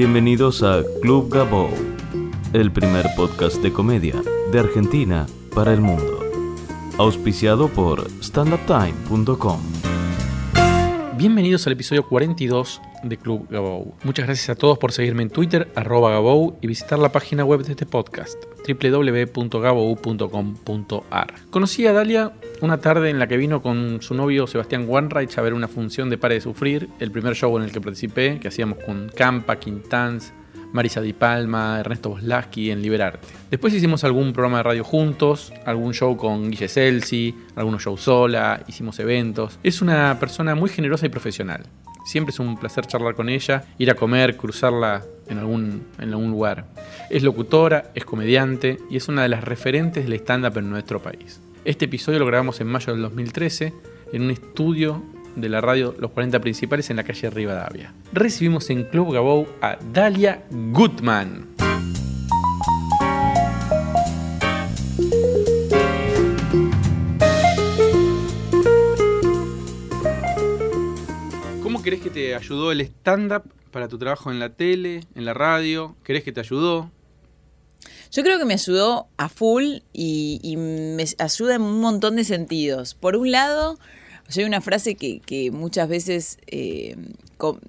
Bienvenidos a Club Gabo, el primer podcast de comedia de Argentina para el mundo. Auspiciado por standuptime.com. Bienvenidos al episodio 42 de Club Gabou. Muchas gracias a todos por seguirme en Twitter, arroba Gabou, y visitar la página web de este podcast, www.gabou.com.ar. Conocí a Dalia una tarde en la que vino con su novio Sebastián Wanreich a ver una función de Pare de Sufrir, el primer show en el que participé, que hacíamos con Campa, Quintanz, Marisa Di Palma, Ernesto Boslaski en Liberarte. Después hicimos algún programa de radio juntos, algún show con Guille Celsi, algunos shows sola, hicimos eventos. Es una persona muy generosa y profesional. Siempre es un placer charlar con ella, ir a comer, cruzarla en algún, en algún lugar. Es locutora, es comediante y es una de las referentes del stand-up en nuestro país. Este episodio lo grabamos en mayo del 2013 en un estudio de la radio Los 40 Principales en la calle Rivadavia. Recibimos en Club Gabou a Dalia Gutman. ¿Cómo crees que te ayudó el stand-up para tu trabajo en la tele, en la radio? ¿Crees que te ayudó? Yo creo que me ayudó a full y me ayuda en un montón de sentidos. Por un lado, yo hay una frase que, que muchas veces eh,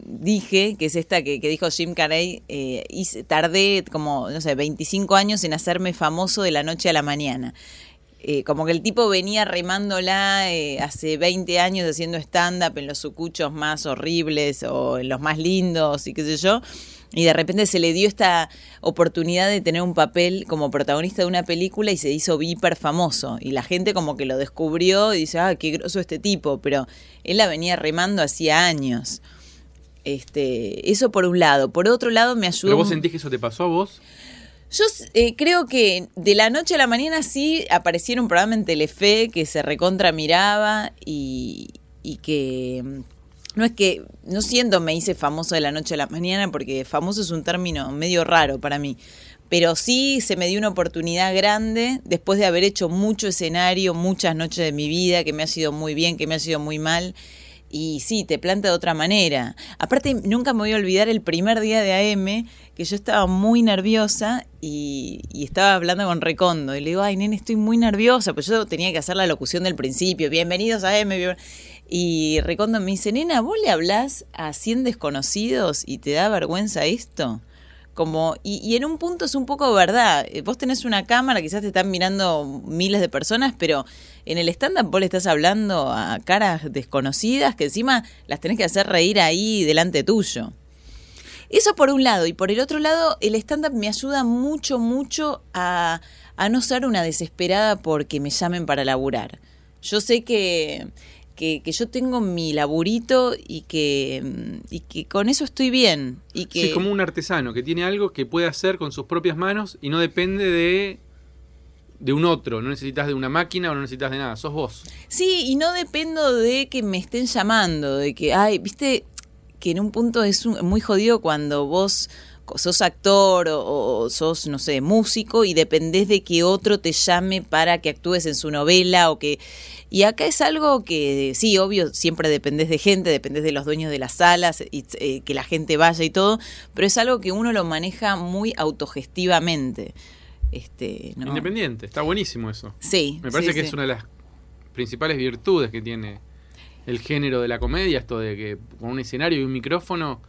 dije, que es esta que, dijo Jim Carrey, eh, tardé como, no sé, 25 años en hacerme famoso de la noche a la mañana. Eh, como que el tipo venía remándola eh, hace 20 años haciendo stand-up en los sucuchos más horribles o en los más lindos y qué sé yo y de repente se le dio esta oportunidad de tener un papel como protagonista de una película y se hizo hiper famoso. Y la gente como que lo descubrió y dice, ah, qué groso este tipo, pero él la venía remando hacía años. Este, eso por un lado. Por otro lado me ayudó... ¿Pero vos sentís que eso te pasó a vos? Yo eh, creo que de la noche a la mañana sí apareciera un programa en Telefe que se recontra miraba y, y que no es que, no siento me hice famoso de la noche a la mañana, porque famoso es un término medio raro para mí, pero sí se me dio una oportunidad grande después de haber hecho mucho escenario, muchas noches de mi vida, que me ha sido muy bien, que me ha sido muy mal. Y sí, te planta de otra manera. Aparte, nunca me voy a olvidar el primer día de AM, que yo estaba muy nerviosa y, y, estaba hablando con Recondo. Y le digo, ay, nene, estoy muy nerviosa, pues yo tenía que hacer la locución del principio. Bienvenidos a AM. Y Recondo me dice, nena, ¿vos le hablás a 100 desconocidos y te da vergüenza esto? Como, y, y, en un punto es un poco verdad. Eh, vos tenés una cámara, quizás te están mirando miles de personas, pero en el stand-up vos le estás hablando a caras desconocidas que encima las tenés que hacer reír ahí delante tuyo. Eso por un lado. Y por el otro lado, el stand-up me ayuda mucho, mucho a, a no ser una desesperada porque me llamen para laburar. Yo sé que que, que, yo tengo mi laburito y que, y que con eso estoy bien. Y que... Sí, como un artesano que tiene algo que puede hacer con sus propias manos y no depende de de un otro, no necesitas de una máquina o no necesitas de nada, sos vos. Sí, y no dependo de que me estén llamando, de que, ay, viste que en un punto es un, muy jodido cuando vos sos actor o, o, sos, no sé, músico y dependés de que otro te llame para que actúes en su novela o que... Y acá es algo que, sí, obvio, siempre dependés de gente, dependés de los dueños de las salas, y eh, que la gente vaya y todo, pero es algo que uno lo maneja muy autogestivamente. Este, ¿no? Independiente, está buenísimo eso. Sí. Me parece sí, que sí. es una de las principales virtudes que tiene el género de la comedia, esto de que con un escenario y un micrófono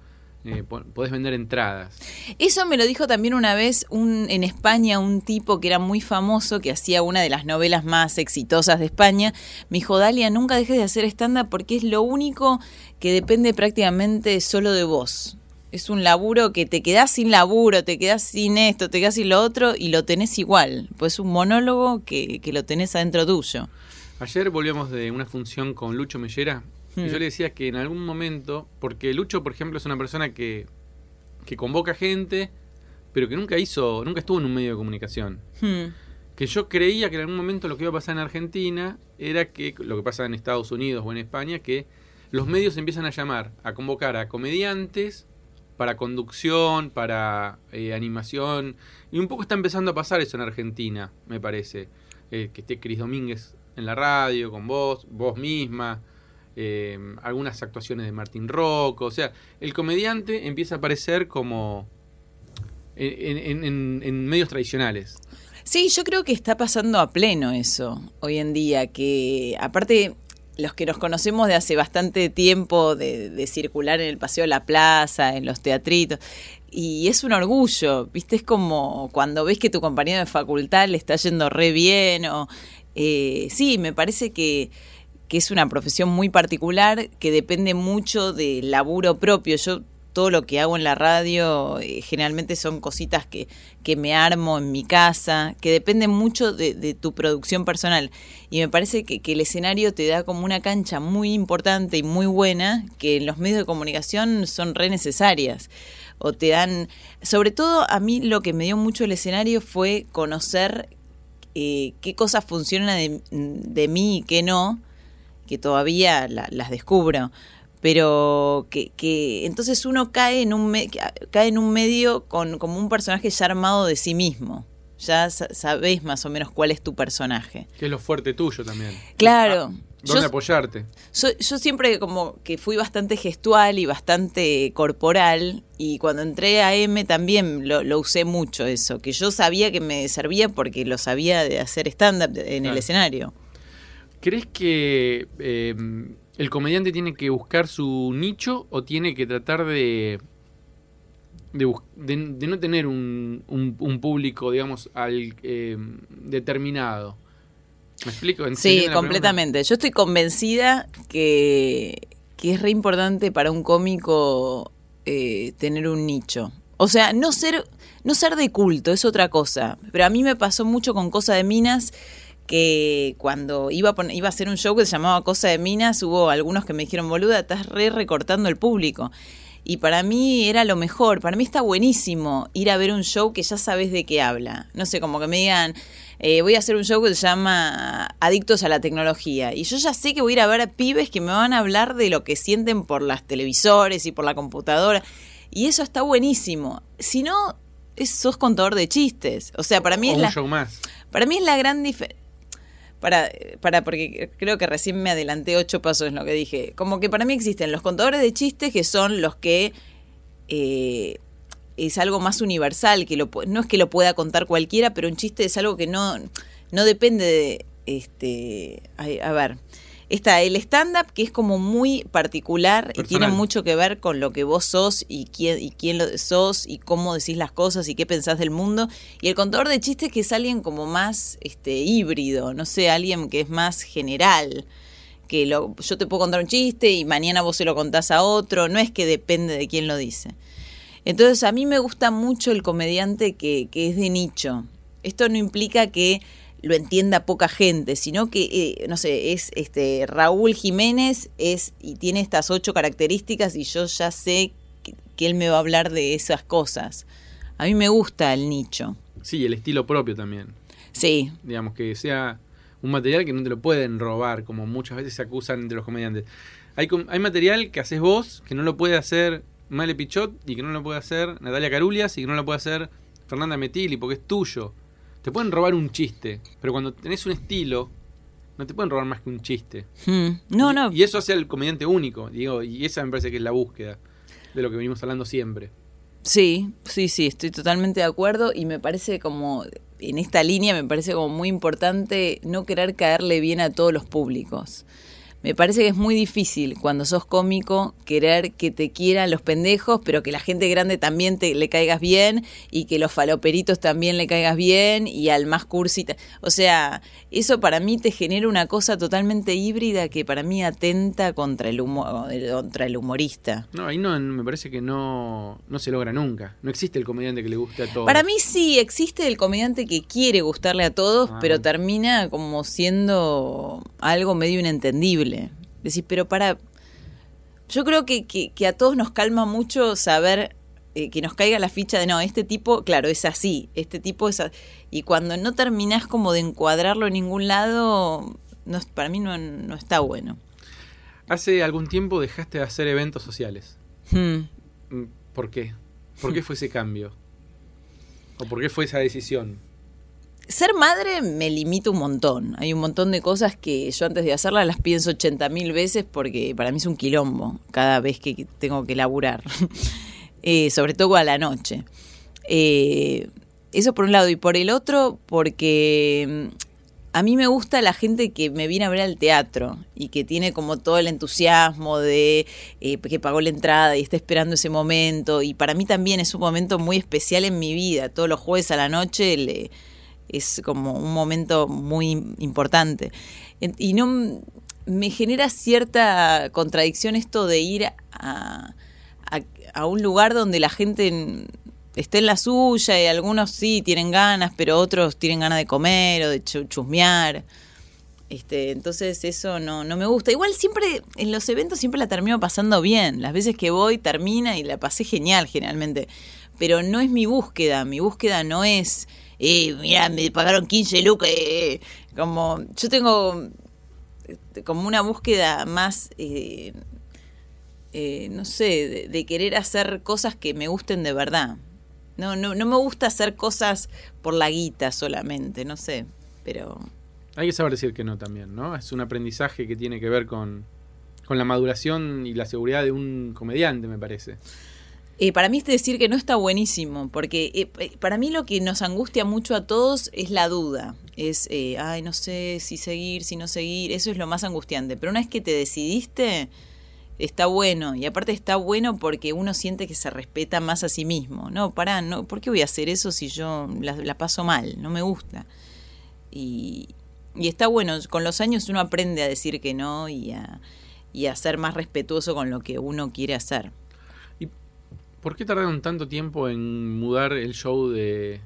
eh, podés vender entradas. Eso me lo dijo también una vez un, en España un tipo que era muy famoso, que hacía una de las novelas más exitosas de España. Me dijo, Dalia, nunca dejes de hacer stand-up porque es lo único que depende prácticamente solo de vos. Es un laburo que te quedás sin laburo, te quedás sin esto, te quedás sin lo otro y lo tenés igual. Pues es un monólogo que, que lo tenés adentro tuyo. Ayer volvíamos de una función con Lucho Mellera Hmm. y yo le decía que en algún momento, porque Lucho, por ejemplo, es una persona que, que convoca gente, pero que nunca hizo, nunca estuvo en un medio de comunicación. Hmm. Que yo creía que en algún momento lo que iba a pasar en Argentina era que lo que pasa en Estados Unidos o en España, que los medios empiezan a llamar, a convocar a comediantes para conducción, para eh, animación, y un poco está empezando a pasar eso en Argentina, me parece. Eh, que esté Cris Domínguez en la radio, con vos, vos misma, eh, algunas actuaciones de Martín Rocco. O sea, el comediante empieza a aparecer como en, medios tradicionales. Sí, yo creo que está pasando a pleno eso hoy en día, que aparte los que nos conocemos de hace bastante tiempo, de, de circular en el Paseo de la Plaza, en los teatritos, y es un orgullo, ¿viste? Es como cuando ves que tu compañero de facultad le está yendo re bien, o eh, sí, me parece que, que es una profesión muy particular, que depende mucho del laburo propio. Yo todo lo que hago en la radio eh, generalmente son cositas que, que me armo en mi casa, que dependen mucho de, tu producción personal. Y me parece que, el escenario te da como una cancha muy importante y muy buena, que en los medios de comunicación son re necesarias. O te dan, sobre todo a mí lo que me dio mucho el escenario fue conocer eh, qué cosas funcionan de mí y qué no, que todavía la- las descubro pero que, que entonces uno cae en un me- cae en un medio con como un personaje ya armado de sí mismo ya sa- sabés más o menos cuál es tu personaje Que es lo fuerte tuyo también. claro Ah, ¿Dónde yo, apoyarte? yo, yo siempre como que fui bastante gestual y bastante corporal y cuando entré a M también lo, lo usé mucho eso, que yo sabía que me servía porque lo sabía de hacer stand-up en Claro. el escenario. ¿Crees que eh, el comediante tiene que buscar su nicho o tiene que tratar de de, de- de no tener un, un- un público, digamos, al eh, determinado? ¿Me explico? ¿Entienden Sí, pregunta? completamente. Yo estoy convencida que, que es re importante para un cómico eh, tener un nicho. O sea, no ser, no ser de culto es otra cosa. Pero a mí me pasó mucho con Cosa de Minas que cuando iba a, poner- iba a hacer un show que se llamaba Cosa de Minas, hubo algunos que me dijeron, boluda, estás re recortando el público. Y para mí era lo mejor, para mí está buenísimo ir a ver un show que ya sabes de qué habla. No sé, como que me digan, eh, voy a hacer un show que se llama Adictos a la Tecnología. Y yo ya sé que voy a ir a ver a pibes que me van a hablar de lo que sienten por las televisores y por la computadora. Y eso está buenísimo. Si no, es- sos contador de chistes. O sea, para mí O es un la... show más. Para mí es la gran diferencia. Para, para, porque creo que recién me adelanté ocho pasos en lo que dije. Como que para mí existen los contadores de chistes que son los que eh, es algo más universal, que lo, no es que lo pueda contar cualquiera, pero un chiste es algo que no, no depende de, este, ay, a ver, está el stand-up que es como muy particular y tiene mucho que ver con lo que vos sos y quién, y quién lo sos y cómo decís las cosas y qué pensás del mundo. Y el contador de chistes que es alguien como más este, híbrido, no sé, alguien que es más general que lo, yo te puedo contar un chiste y mañana vos se lo contás a otro, no es que depende de quién lo dice. Entonces a mí me gusta mucho el comediante que, que es de nicho. Esto no implica que lo entienda poca gente, sino que, eh, no sé, es este Raúl Jiménez es y tiene estas ocho características y yo ya sé que, que él me va a hablar de esas cosas. A mí me gusta el nicho. Sí, el estilo propio también. Sí, digamos, que sea un material que no te lo pueden robar, como muchas veces se acusan de los comediantes. Hay, hay material que haces vos, que no lo puede hacer Male Pichot, y que no lo puede hacer Natalia Carulias, y que no lo puede hacer Fernanda Metili, porque es tuyo. Te pueden robar un chiste, pero cuando tenés un estilo, no te pueden robar más que un chiste. Hmm. no, Y- no, Y eso hace al comediante único, digo, y esa me parece que es la búsqueda de lo que venimos hablando siempre. Sí, sí, sí, estoy totalmente de acuerdo y me parece como, en esta línea me parece como muy importante no querer caerle bien a todos los públicos. Me parece que es muy difícil cuando sos cómico querer que te quieran los pendejos, pero que la gente grande también te le caigas bien y que los faloperitos también le caigas bien y al más cursi. ta- O sea, eso para mí te genera una cosa totalmente híbrida que para mí atenta contra el, humo- contra el humorista. No, ahí no, me parece que no, no se logra nunca. No existe el comediante que le guste a todos. Para mí sí existe el comediante que quiere gustarle a todos, Ah. pero termina como siendo algo medio inentendible. Decís, pero para... Yo creo que, que, que a todos nos calma mucho saber eh, que nos caiga la ficha de no, este tipo, claro, es así, este tipo es así. Y cuando no terminás como de encuadrarlo en ningún lado, no, para mí no, no está bueno. Hace algún tiempo dejaste de hacer eventos sociales. Hmm. Mm, ¿Por qué? ¿Por qué fue ese cambio? ¿O por qué fue esa decisión? Ser madre me limita un montón. Hay un montón de cosas que yo antes de hacerlas las pienso 80 mil veces porque para mí es un quilombo cada vez que tengo que laburar. Eh, sobre todo a la noche. Eh, eso por un lado. Y por el otro, porque mm, a mí me gusta la gente que me viene a ver al teatro y que tiene como todo el entusiasmo de eh, que pagó la entrada y está esperando ese momento. Y para mí también es un momento muy especial en mi vida. Todos los jueves a la noche le es como un momento muy importante. Y no me genera cierta contradicción esto de ir a, a, un lugar donde la gente esté en la suya y algunos sí tienen ganas, pero otros tienen ganas de comer o de chusmear. Este, entonces eso no, no me gusta. Igual siempre, en los eventos siempre la termino pasando bien. Las veces que voy termina y la pasé genial generalmente. Pero no es mi búsqueda. Mi búsqueda no es eh, mira, me pagaron 15 lucas. Eh, como, yo tengo este, como una búsqueda más, eh, eh, no sé, de, querer hacer cosas que me gusten de verdad. No, no, no me gusta hacer cosas por la guita solamente, no sé, pero... Hay que saber decir que no también, ¿no? Es un aprendizaje que tiene que ver con, con la maduración y la seguridad de un comediante, me parece. Eh, para mí es decir que no está buenísimo, porque eh, eh, para mí lo que nos angustia mucho a todos es la duda. Es, ay, no sé si seguir, si no seguir, eso es lo más angustiante. Pero una vez que te decidiste, está bueno. Y aparte está bueno porque uno siente que se respeta más a sí mismo. No, pará, no, ¿por qué voy a hacer eso si yo la, paso mal? No me gusta. Y, y, está bueno, con los años uno aprende a decir que no y a, y a ser más respetuoso con lo que uno quiere hacer. ¿Por qué tardaron tanto tiempo en mudar el show de,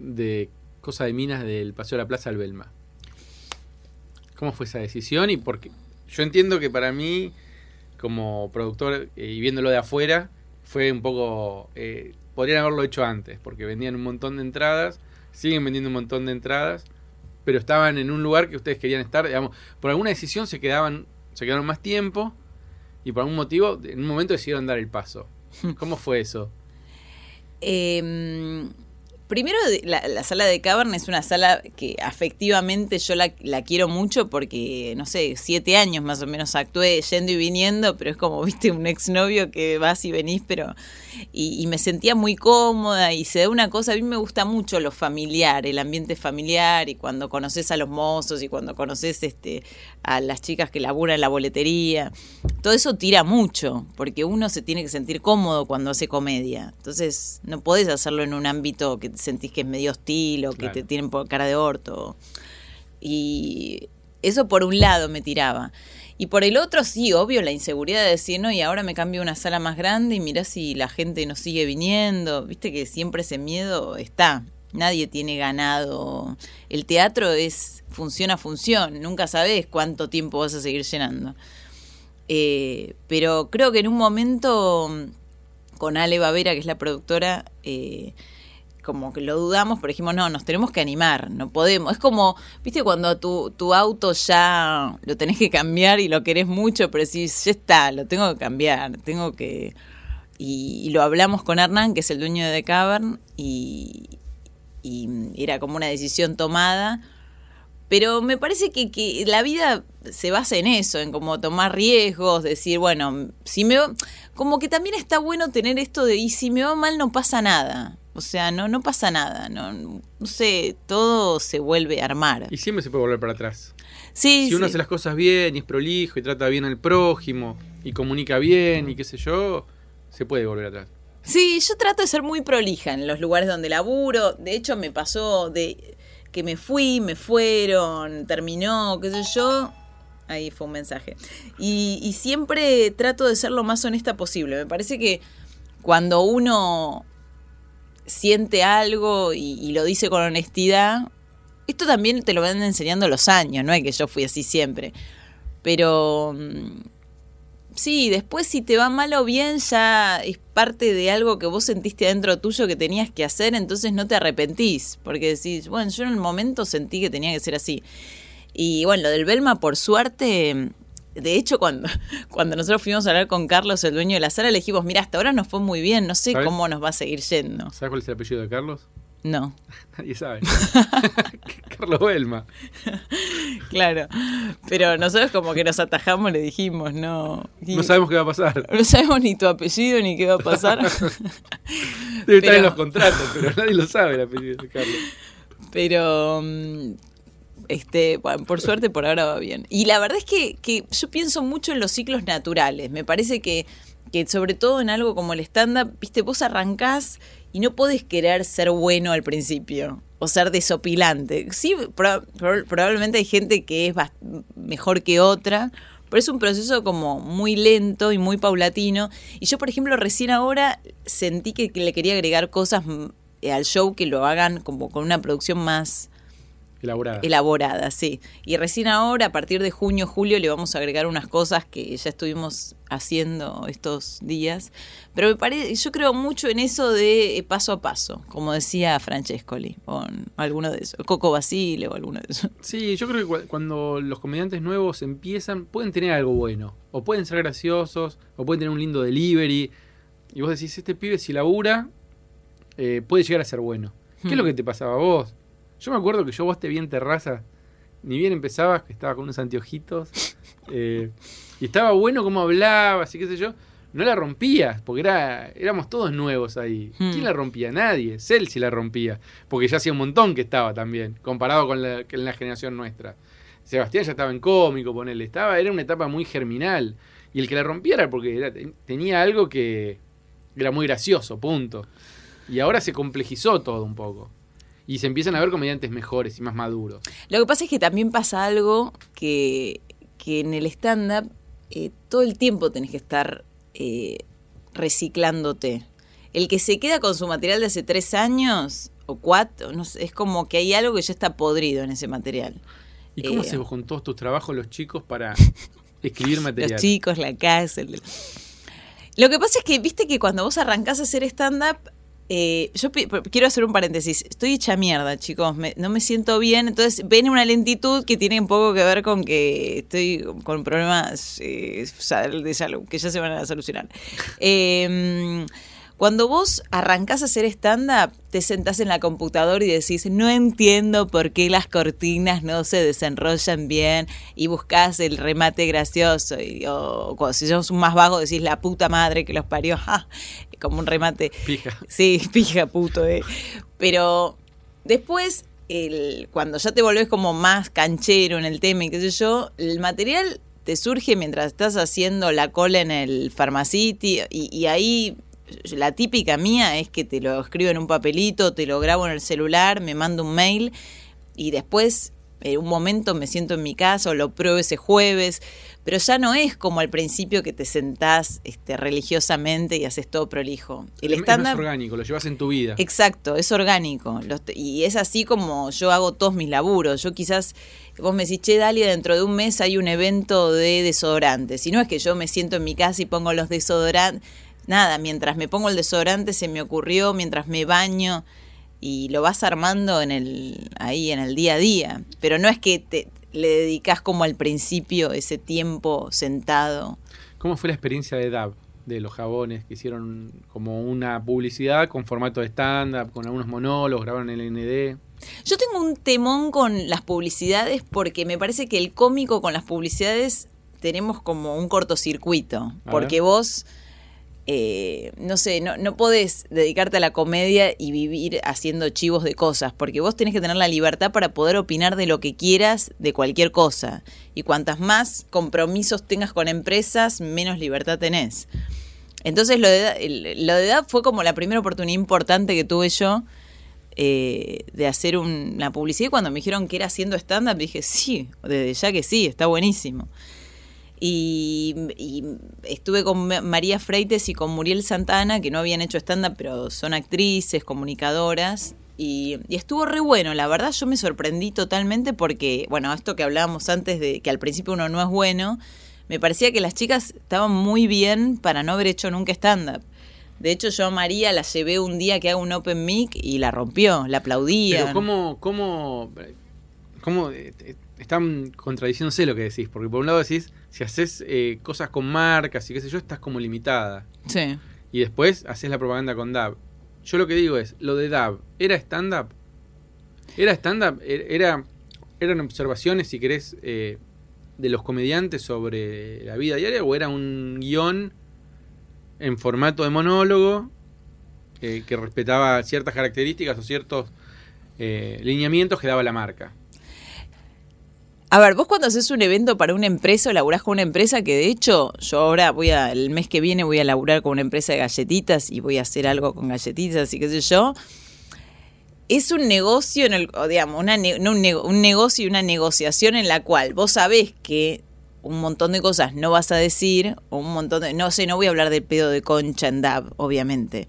de Cosa de Minas del Paseo de la Plaza al Belma? ¿Cómo fue esa decisión? Y porque yo entiendo que para mí, como productor y viéndolo de afuera, fue un poco... Eh, podrían haberlo hecho antes, porque vendían un montón de entradas, siguen vendiendo un montón de entradas, pero estaban en un lugar que ustedes querían estar, digamos, por alguna decisión se quedaban, se quedaron más tiempo y por algún motivo en un momento decidieron dar el paso. ¿Cómo fue eso? Eh, Primero, la, sala de Cavern es una sala que afectivamente yo la, quiero mucho porque, no sé, siete años más o menos actué yendo y viniendo, pero es como, viste, un exnovio que vas y venís, pero... Y, me sentía muy cómoda y se da una cosa, a mí me gusta mucho lo familiar, el ambiente familiar y cuando conoces a los mozos y cuando conoces este, a las chicas que laburan en la boletería, todo eso tira mucho porque uno se tiene que sentir cómodo cuando hace comedia. Entonces, no podés hacerlo en un ámbito que sentís que es medio hostil o que te tienen por cara de orto. Y eso por un lado me tiraba. Y por el otro, sí, obvio, la inseguridad de decir, no, y ahora me cambio a una sala más grande y mirá si la gente no sigue viniendo. Viste que siempre ese miedo está. Nadie tiene ganado. El teatro es función a función. Nunca sabes cuánto tiempo vas a seguir llenando. Eh, pero creo que en un momento, con Ale Bavera, que es la productora, eh, como que lo dudamos, pero dijimos, no, nos tenemos que animar, no podemos. Es como, viste, cuando tu, tu auto ya lo tenés que cambiar y lo querés mucho, pero decís, ya está, lo tengo que cambiar, tengo que... Y, lo hablamos con Hernán, que es el dueño de The Cavern, y, y era como una decisión tomada. Pero me parece que, que, la vida se basa en eso, en como tomar riesgos, decir, bueno, si me como que también está bueno tener esto de y si me va mal no pasa nada. O sea, no, no pasa nada, no, no sé, todo se vuelve a armar. Y siempre se puede volver para atrás. Sí, si uno hace las cosas bien y es prolijo y trata bien al prójimo y comunica bien y qué sé yo, se puede volver atrás. Sí, yo trato de ser muy prolija en los lugares donde laburo. De hecho, me pasó de que me fui, me fueron, terminó, qué sé yo. Ahí fue un mensaje. Y, y siempre trato de ser lo más honesta posible. Me parece que cuando uno siente algo y, lo dice con honestidad, esto también te lo van enseñando los años, no es que yo fui así siempre. Pero mm, sí, después si te va mal o bien ya es parte de algo que vos sentiste adentro tuyo que tenías que hacer, entonces no te arrepentís, porque decís, bueno, yo en el momento sentí que tenía que ser así. Y bueno, lo del Belma, por suerte, de hecho, cuando, cuando nosotros fuimos a hablar con Carlos, el dueño de la sala, le dijimos, mira, hasta ahora nos fue muy bien, no sé cómo nos va a seguir yendo. ¿Sabes cuál es el apellido de Carlos? No. Nadie sabe. Carlos Belma. Claro. Pero nosotros como que nos atajamos, le dijimos, no. Y- No sabemos qué va a pasar. no sabemos ni tu apellido ni qué va a pasar. Debe estar Pero- en los contratos, pero nadie lo sabe el apellido de Carlos. Pero mm, este, por suerte por ahora va bien. Y la verdad es que, que yo pienso mucho en los ciclos naturales. Me parece que, que sobre todo en algo como el stand-up, viste, vos arrancás y no podés querer ser bueno al principio. O ser desopilante. Sí, pro- pro- probablemente hay gente que es mejor que otra, pero es un proceso como muy lento y muy paulatino. Y yo, por ejemplo, recién ahora sentí que, que le quería agregar cosas mm, al show que lo hagan como con una producción más Elaborada. elaborada, sí. Y recién ahora, a partir de junio, julio, le vamos a agregar unas cosas que ya estuvimos haciendo estos días. Pero me parece, yo creo mucho en eso de eh, paso a paso, como decía Francescoli, o alguno de esos, Coco Basile o alguno de esos. Sí, yo creo que cu- cuando los comediantes nuevos empiezan, pueden tener algo bueno. O pueden ser graciosos, o pueden tener un lindo delivery. Y vos decís, este pibe si labura, eh, puede llegar a ser bueno. ¿Qué es lo Hmm. que te pasaba a vos? Yo me acuerdo que yo vos te vi en terraza, ni bien empezabas, que estaba con unos anteojitos. eh, y estaba bueno como hablabas y qué sé yo. No la rompías, porque era, éramos todos nuevos ahí. Hmm. ¿Quién la rompía? Nadie. Cell sí la rompía. Porque ya hacía un montón que estaba también, comparado con la, con la generación nuestra. Sebastián ya estaba en cómico, ponele. Estaba, era una etapa muy germinal. Y el que la rompía era porque era- tenía algo que era muy gracioso, punto. Y ahora se complejizó todo un poco. Y se empiezan a ver comediantes mejores y más maduros. Lo que pasa es que también pasa algo que, que en el stand-up eh, todo el tiempo tenés que estar eh, reciclándote. El que se queda con su material de hace tres años o cuatro, no sé, es como que hay algo que ya está podrido en ese material. ¿Y cómo Eh, haces vos con todos tus trabajos, los chicos, para escribir material? Los chicos, la casa. el- Lo que pasa es que, viste que cuando vos arrancás a hacer stand-up, eh, yo quiero hacer un paréntesis. Estoy hecha mierda, chicos. no me siento bien. Entonces, ven una lentitud que tiene un poco que ver con que estoy con problemas eh, de salud, que ya se van a solucionar. Eh, cuando vos arrancás a hacer stand-up, te sentás en la computadora y decís, no entiendo por qué las cortinas no se desenrollan bien y buscás el remate gracioso. Y, o cuando si sos un más vago decís, la puta madre que los parió, ja, como un remate. Pija. Sí, pija puto, eh. Pero después, el, cuando ya te volvés como más canchero en el tema y qué sé yo, el material te surge mientras estás haciendo la cola en el Pharmacity y, y ahí la típica mía es que te lo escribo en un papelito, te lo grabo en el celular, me mando un mail y después en un momento me siento en mi casa o lo pruebo ese jueves, pero ya no es como al principio que te sentás este, religiosamente y haces todo prolijo. El Es- es estándar orgánico, lo llevas en tu vida. Exacto, es orgánico. Los y es así como yo hago todos mis laburos. Yo quizás, vos me decís, che, Dalia, dentro de un mes hay un evento de desodorantes. Si no es que yo me siento en mi casa y pongo los desodorantes. Nada, mientras me pongo el desodorante se me ocurrió, mientras me baño y lo vas armando en el ahí en el día a día. Pero no es que te, le dedicas como al principio ese tiempo sentado. ¿Cómo fue la experiencia de DAB, de los jabones, que hicieron como una publicidad con formato de stand-up, con algunos monólogos, grabaron el ND? Yo tengo un temón con las publicidades porque me parece que el cómico con las publicidades tenemos como un cortocircuito. Porque vos, eh, no sé, no, no podés dedicarte a la comedia y vivir haciendo chivos de cosas. Porque vos tenés que tener la libertad para poder opinar de lo que quieras, de cualquier cosa. Y cuantas más compromisos tengas con empresas, menos libertad tenés. Entonces lo de, edad fue como la primera oportunidad importante que tuve yo eh, de hacer un- una publicidad. Y cuando me dijeron que era haciendo stand-up, dije, sí, desde ya que sí, está buenísimo. Y, y estuve con Ma- María Freites y con Muriel Santana, que no habían hecho stand-up, pero son actrices, comunicadoras. Y, estuvo re bueno, la verdad yo me sorprendí totalmente porque, bueno, esto que hablábamos antes de que al principio uno no es bueno, me parecía que las chicas estaban muy bien para no haber hecho nunca stand-up. De hecho, yo a María la llevé un día que hago un open mic y la rompió, la aplaudían. Pero ¿cómo, cómo, cómo eh, eh, están contradiciéndose lo que decís? Porque por un lado decís, si haces eh, cosas con marcas y qué sé yo, estás como limitada. Sí. Y después haces la propaganda con DAB. yo lo que digo es, lo de Dab, ¿era stand-up? ¿Era stand-up? E-, era, ¿Eran observaciones, si querés, eh, de los comediantes sobre la vida diaria o era un guion en formato de monólogo eh, que respetaba ciertas características o ciertos eh, lineamientos que daba la marca? A ver, vos cuando haces un evento para una empresa o laburás con una empresa, que de hecho yo ahora voy a, el mes que viene voy a laburar con una empresa de galletitas y voy a hacer algo con galletitas y qué sé yo, es un negocio, en el, digamos, una un, un, negocio y una negociación en la cual vos sabés que un montón de cosas no vas a decir, o un montón de, no sé, no voy a hablar del pedo de concha en DAB, obviamente,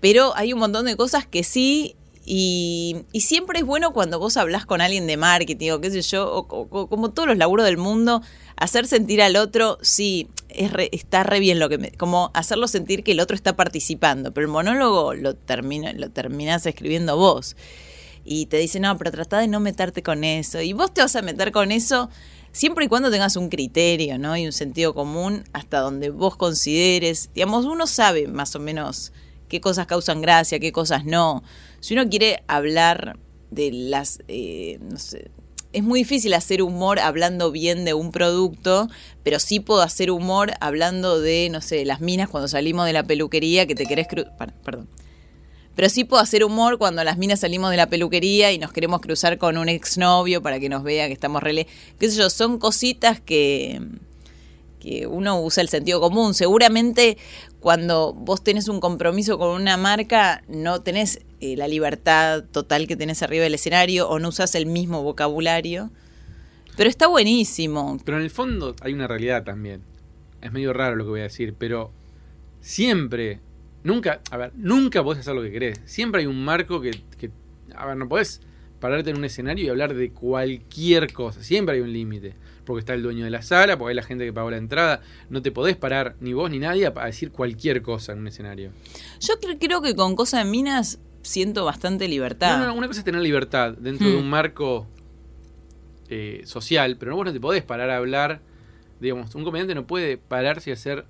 pero hay un montón de cosas que sí y, siempre es bueno cuando vos hablas con alguien de marketing o qué sé yo, o, como todos los laburos del mundo, hacer sentir al otro, sí, es está re bien lo que me, como hacerlo sentir que el otro está participando, pero el monólogo lo, termina, lo terminás escribiendo vos. Y te dice, no, pero trata de no meterte con eso. Y vos te vas a meter con eso siempre y cuando tengas un criterio, ¿no? Y un sentido común hasta donde vos consideres. Digamos, uno sabe más o menos qué cosas causan gracia, qué cosas no. Si uno quiere hablar de las, eh, no sé, es muy difícil hacer humor hablando bien de un producto, pero sí puedo hacer humor hablando de, no sé, las minas cuando salimos de la peluquería que te querés cruzar. Perdón. Pero sí puedo hacer humor cuando las minas salimos de la peluquería y nos queremos cruzar con un exnovio para que nos vea que estamos rele. ¿Qué sé yo? Son cositas que, que uno usa el sentido común. Seguramente cuando vos tenés un compromiso con una marca, no tenés eh, la libertad total que tenés arriba del escenario o no usas el mismo vocabulario. Pero está buenísimo. Pero en el fondo hay una realidad también. Es medio raro lo que voy a decir, pero siempre, nunca, a ver, nunca podés hacer lo que querés. Siempre hay un marco que, que a ver, no podés pararte en un escenario y hablar de cualquier cosa. Siempre hay un límite porque está el dueño de la sala, porque hay la gente que pagó la entrada. No te podés parar, ni vos ni nadie, a, decir cualquier cosa en un escenario. Yo creo que con cosas de minas siento bastante libertad. No, no, una cosa es tener libertad dentro de hmm. un marco eh, social, pero vos no te podés parar a hablar. Digamos, un comediante no puede pararse y hacer.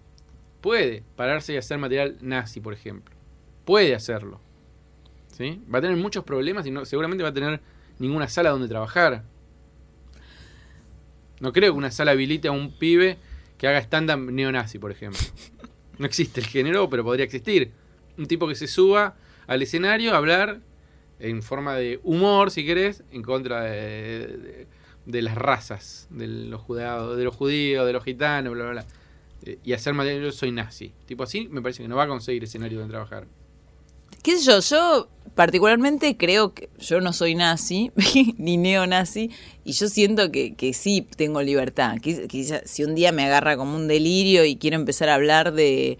Puede pararse y hacer material nazi, por ejemplo. Puede hacerlo. ¿Sí? Va a tener muchos problemas y no, seguramente va a tener ninguna sala donde trabajar. No creo que una sala habilite a un pibe que haga stand-up neonazi, por ejemplo. No existe el género, pero podría existir. Un tipo que se suba al escenario a hablar en forma de humor, si querés, en contra de, las razas, de los, judados, de los judíos, de los gitanos, bla, bla, bla. Eh, y hacer material, yo soy nazi. Tipo así, me parece que no va a conseguir escenario donde trabajar qué sé yo, yo particularmente creo que yo no soy nazi, ni neonazi, y yo siento que, que sí tengo libertad. Quizás si un día me agarra como un delirio y quiero empezar a hablar de,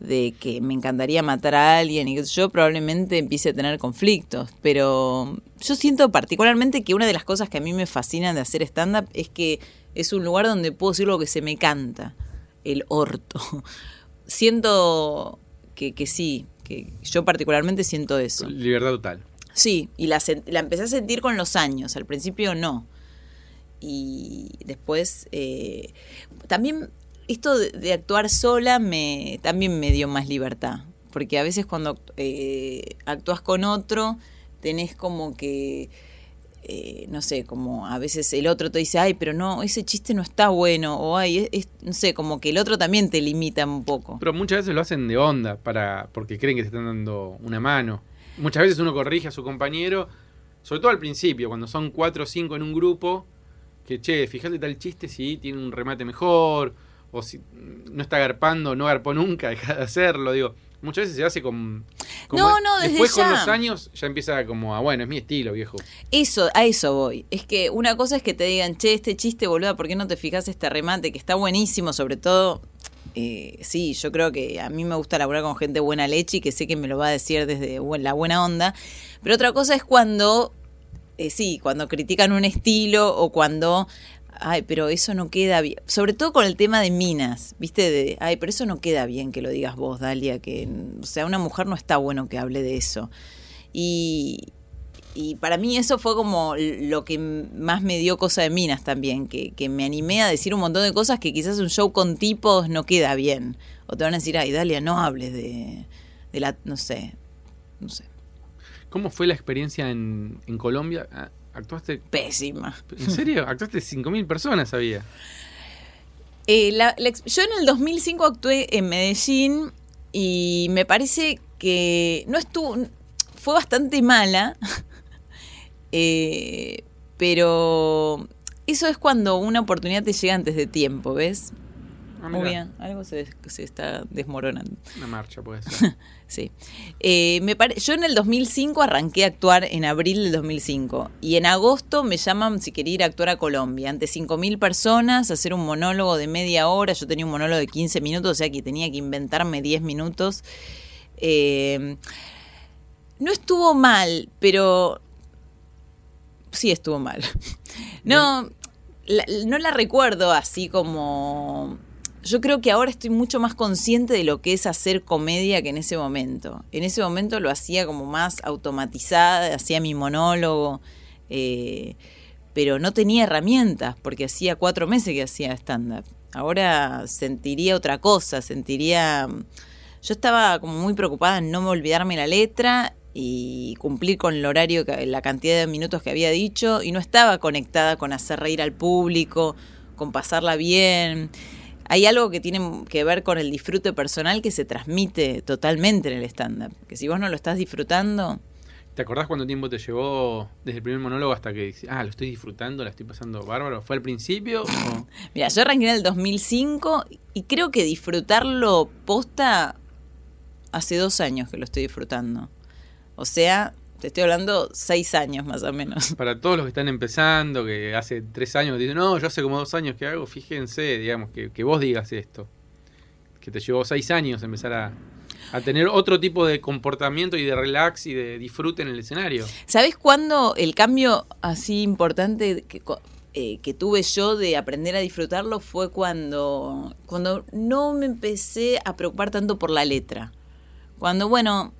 de que me encantaría matar a alguien y que yo probablemente empiece a tener conflictos, pero yo siento particularmente que una de las cosas que a mí me fascinan de hacer stand-up es que es un lugar donde puedo decir lo que se me canta, el orto. Siento que, que sí, yo particularmente siento eso. Libertad total. Sí, y la, la empecé a sentir con los años, al principio no. Y después, eh, también esto de, actuar sola me también me dio más libertad, porque a veces cuando eh, actúas con otro, tenés como que eh, no sé, como a veces el otro te dice, ay, pero no, ese chiste no está bueno, o ay, es, no sé, como que el otro también te limita un poco. Pero muchas veces lo hacen de onda, para porque creen que te están dando una mano. Muchas veces uno corrige a su compañero, sobre todo al principio, cuando son cuatro o cinco en un grupo, que, che, fíjate tal chiste si tiene un remate mejor, o si no está garpando, no garpó nunca, deja de hacerlo, digo muchas veces se hace con... no, no, desde Después con los años ya empieza como a, bueno, es mi estilo, viejo. Eso, a eso voy. Es que una cosa es que te digan, che, este chiste, boluda, ¿por qué no te fijas este remate? Que está buenísimo, sobre todo... Eh, sí, yo creo que a mí me gusta laburar con gente buena leche y que sé que me lo va a decir desde la buena onda. Pero otra cosa es cuando eh, sí, cuando critican un estilo o cuando ay, pero eso no queda bien. Sobre todo con el tema de minas, ¿viste? De, ay, pero eso no queda bien que lo digas vos, Dalia, que, o sea, una mujer no está bueno que hable de eso. Y, y para mí eso fue como lo que más me dio cosa de minas también, que, que me animé a decir un montón de cosas que quizás un show con tipos no queda bien. O te van a decir, ay, Dalia, no hables de, de la, no sé, no sé. ¿Cómo fue la experiencia en, en Colombia? ¿Actuaste? Pésima. ¿En serio? Actuaste 5.000 personas, había. Eh, la- la ex- yo en el 2005 actué en Medellín y me parece que no estuvo, fue bastante mala, Eh, pero eso es cuando una oportunidad te llega antes de tiempo, ¿ves? Ah, Muy bien, algo se, se está desmoronando. Una marcha puede ser. Sí. Eh, me pare- Yo en el 2005 arranqué a actuar en abril del 2005 y en agosto me llaman si quería ir a actuar a Colombia ante 5.000 personas, hacer un monólogo de media hora. Yo tenía un monólogo de 15 minutos, o sea que tenía que inventarme 10 minutos. Eh, no estuvo mal, pero sí estuvo mal. No, la- no la recuerdo así como... Yo creo que ahora estoy mucho más consciente de lo que es hacer comedia que en ese momento. En ese momento lo hacía como más automatizada, hacía mi monólogo, eh, pero no tenía herramientas porque hacía cuatro meses que hacía stand-up. Ahora sentiría otra cosa, sentiría... Yo estaba como muy preocupada en no me olvidarme la letra y cumplir con el horario, la cantidad de minutos que había dicho y no estaba conectada con hacer reír al público, con pasarla bien. Hay algo que tiene que ver con el disfrute personal que se transmite totalmente en el stand-up. Que si vos no lo estás disfrutando, ¿Te acordás cuánto tiempo te llevó desde el primer monólogo hasta que dices, ah, lo estoy disfrutando, la estoy pasando bárbaro? ¿Fue al principio? o- Mira, yo arranqué en el 2005 y creo que disfrutarlo posta hace dos años que lo estoy disfrutando. O sea, te estoy hablando seis años más o menos. Para todos los que están empezando, que hace tres años dicen, no, yo hace como dos años que hago, fíjense, digamos, que, que vos digas esto. Que te llevó seis años empezar a, a tener otro tipo de comportamiento y de relax y de disfrute en el escenario. ¿Sabes cuándo el cambio así importante que, eh, que tuve yo de aprender a disfrutarlo fue cuando, cuando no me empecé a preocupar tanto por la letra? Cuando, bueno,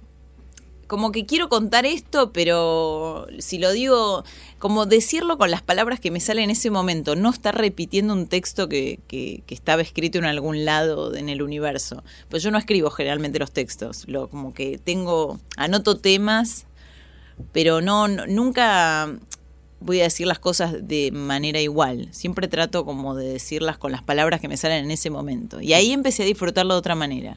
como que quiero contar esto, pero si lo digo, como decirlo con las palabras que me salen en ese momento, no estar repitiendo un texto que, que- que estaba escrito en algún lado en el universo. Pues yo no escribo generalmente los textos, lo, como que tengo, anoto temas, pero no, no- nunca voy a decir las cosas de manera igual. Siempre trato como de decirlas con las palabras que me salen en ese momento. Y ahí empecé a disfrutarlo de otra manera.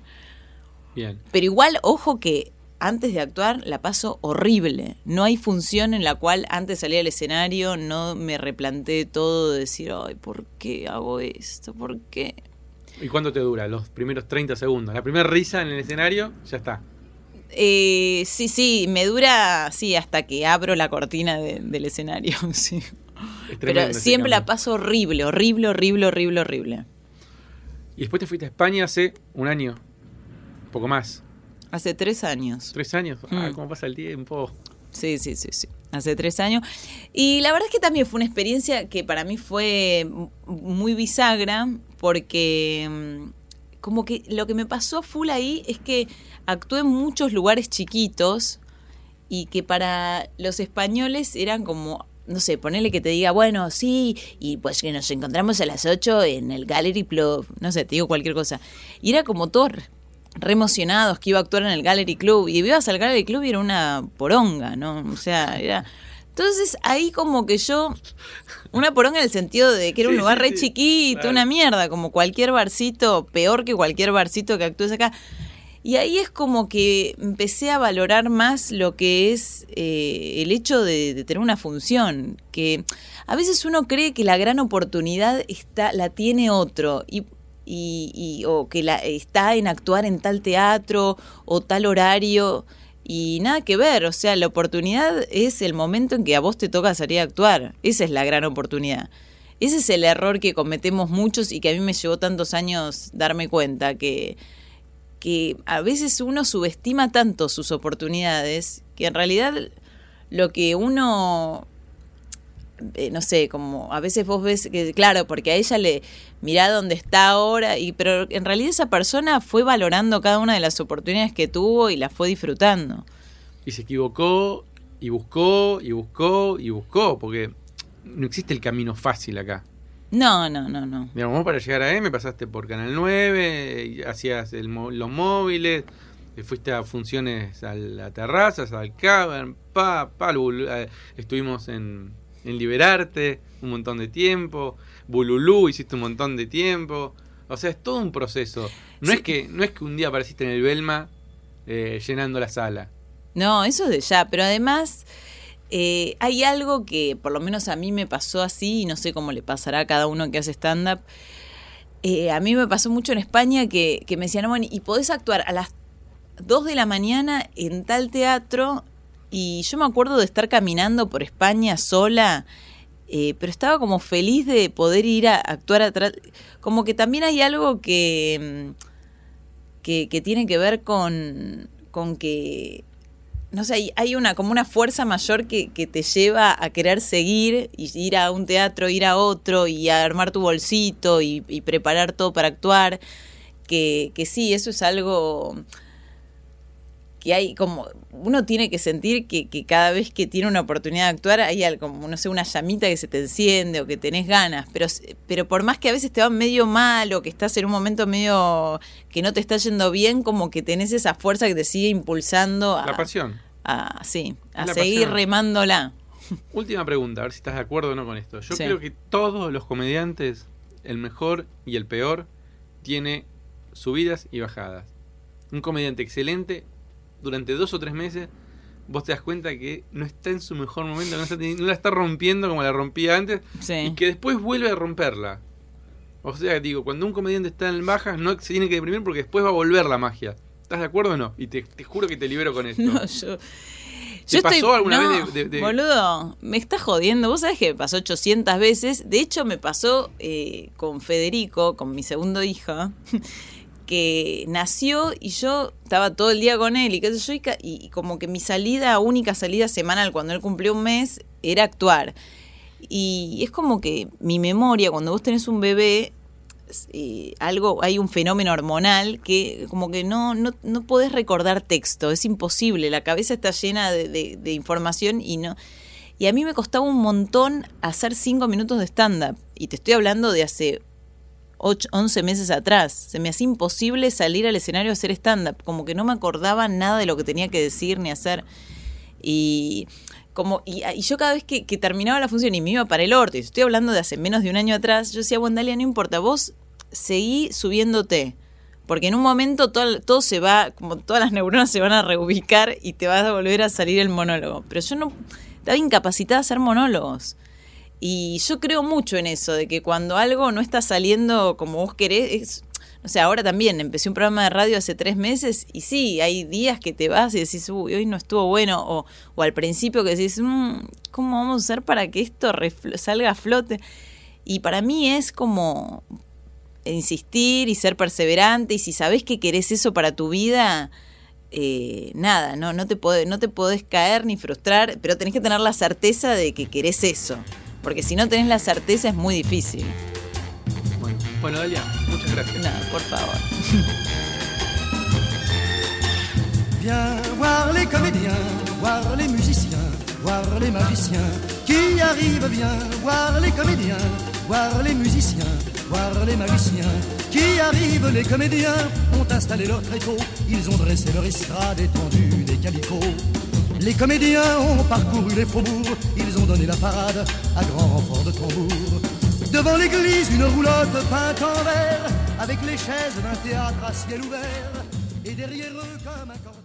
Bien. Pero igual, ojo que antes de actuar la paso horrible. No hay función en la cual antes de salir al escenario no me replanteé todo de decir, ay, ¿por qué hago esto? ¿Por qué? ¿Y cuánto te dura? Los primeros 30 segundos. La primera risa en el escenario, ya está. Eh, sí, sí, me dura, sí, hasta que abro la cortina de- del escenario, sí. Es tremendo Pero siempre la paso horrible, horrible, horrible, horrible, horrible. Y después te fuiste a España hace un año. Un poco más. Hace tres años. ¿Tres años? Ah, Mm. ¿Cómo pasa el tiempo? Sí, sí, sí, sí. Hace tres años. Y la verdad es que también fue una experiencia que para mí fue muy bisagra, porque mm, como que lo que me pasó full ahí es que actué en muchos lugares chiquitos y que para los españoles eran como, no sé, ponerle que te diga, bueno, sí, y pues que nos encontramos a las 8 en el Gallery Club, no sé, te digo cualquier cosa. Y era como todo re emocionados que iba a actuar en el Gallery Club y ibas al Gallery Club y era una poronga, ¿no? O sea, era... Entonces ahí como que yo, una poronga en el sentido de que era un Sí, lugar sí, re sí, chiquito, claro. una mierda, como cualquier barcito, peor que cualquier barcito que actúes acá. Y ahí es como que empecé a valorar más lo que es eh, el hecho de, de tener una función, que a veces uno cree que la gran oportunidad está, la tiene otro y, y- y- o que la, está en actuar en tal teatro o tal horario y nada que ver, o sea, la oportunidad es el momento en que a vos te toca salir a actuar, esa es la gran oportunidad. Ese es el error que cometemos muchos y que a mí me llevó tantos años darme cuenta, que, que a veces uno subestima tanto sus oportunidades que en realidad lo que uno eh, no sé, como a veces vos ves que, claro, porque a ella le mirá dónde está ahora, y pero en realidad esa persona fue valorando cada una de las oportunidades que tuvo y las fue disfrutando. Y se equivocó, y buscó, y buscó, y buscó, porque no existe el camino fácil acá. No, no, no, no. Digamos, vos para llegar a M pasaste por Canal 9, y hacías el los móviles, fuiste a funciones a la terraza, al cavern, pa, pa, eh, estuvimos en, en Liberarte un montón de tiempo, Bululú hiciste un montón de tiempo. O sea, es todo un proceso. No, es, que, no es que un día apareciste en el Belma eh, llenando la sala. No, eso es de ya, pero además eh, hay algo que por lo menos a mí me pasó así y no sé cómo le pasará a cada uno que hace stand-up. Eh, a mí me pasó mucho en España que, que me decían, bueno, y podés actuar a las 2 de la mañana en tal teatro y yo me acuerdo de estar caminando por España sola eh, pero estaba como feliz de poder ir a actuar atrás. Como que también hay algo que, mm, que, tiene que ver con, con que, no sé, hay una como una fuerza mayor que, que, te lleva a querer seguir y ir a un teatro, ir a otro y a armar tu bolsito y, y preparar todo para actuar. Que, que sí, eso es algo que hay como uno tiene que sentir que, cada vez que tiene una oportunidad de actuar hay algo, como no sé una llamita que se te enciende o que tenés ganas pero pero por más que a veces te va medio mal o que estás en un momento medio que no te está yendo bien como que tenés esa fuerza que te sigue impulsando a la pasión. a sí a seguir remándola. Última pregunta a ver si estás de acuerdo o no con esto. Yo creo que todos los comediantes el mejor y el peor tiene subidas y bajadas. Un comediante excelente durante dos o tres meses, vos te das cuenta que no está en su mejor momento, no, la está rompiendo como la rompía antes, y que después vuelve a romperla. O sea, digo, cuando un comediante está en bajas, no se tiene que deprimir porque después va a volver la magia. ¿Estás de acuerdo o no? Y te, juro que te libero con esto. No, yo... ¿Te pasó alguna vez de, Boludo, me estás jodiendo. Vos sabés que me pasó 800 veces. De hecho, me pasó eh, con Federico, con mi segundo hijo que nació y yo estaba todo el día con él y qué sé yo, y, como que mi salida, única salida semanal cuando él cumplió un mes, era actuar. Y es como que mi memoria, cuando vos tenés un bebé, eh, algo, hay un fenómeno hormonal que como que no, no, no podés recordar texto, es imposible, la cabeza está llena de, de información y no... Y a mí me costaba un montón hacer cinco minutos de stand-up. Y te estoy hablando de hace 11 meses atrás. Se me hacía imposible salir al escenario a hacer stand-up, como que no me acordaba nada de lo que tenía que decir ni hacer. Y como y, yo cada vez que, terminaba la función y me iba para el orte, estoy hablando de hace menos de un año atrás, yo decía, bueno, Dalia, no importa, vos seguí subiéndote. Porque en un momento todo, todo se va, como todas las neuronas se van a reubicar y te vas a volver a salir el monólogo. Pero yo no estaba incapacitada a hacer monólogos. Y yo creo mucho en eso, de que cuando algo no está saliendo como vos querés, o sea, ahora también empecé un programa de radio hace tres meses y sí, hay días que te vas y decís, uy, hoy no estuvo bueno, o, o al principio que decís, mmm, ¿cómo vamos a hacer para que esto salga a flote? Y para mí es como insistir y ser perseverante y si sabés que querés eso para tu vida, eh, nada, no, no, te podés, no te podés caer ni frustrar, pero tenés que tener la certeza de que querés eso. Porque si no tenés la certeza es muy difícil. Bueno, bueno Dalia, muchas gracias. No, por favor. Viens voir les comédiens, voir les musiciens, voir les magiciens qui arrivent. Viens voir les comédiens, voir les musiciens, voir les magiciens qui arrivent. Les comédiens ont installé leur tréteau, ils ont dressé leur estrade étendue des calicots. Les comédiens ont parcouru les faubourgs, ils ont donné la parade à grand renfort de tambour. Devant l'église, une roulotte peinte en vert, avec les chaises d'un théâtre à ciel ouvert, et derrière eux comme un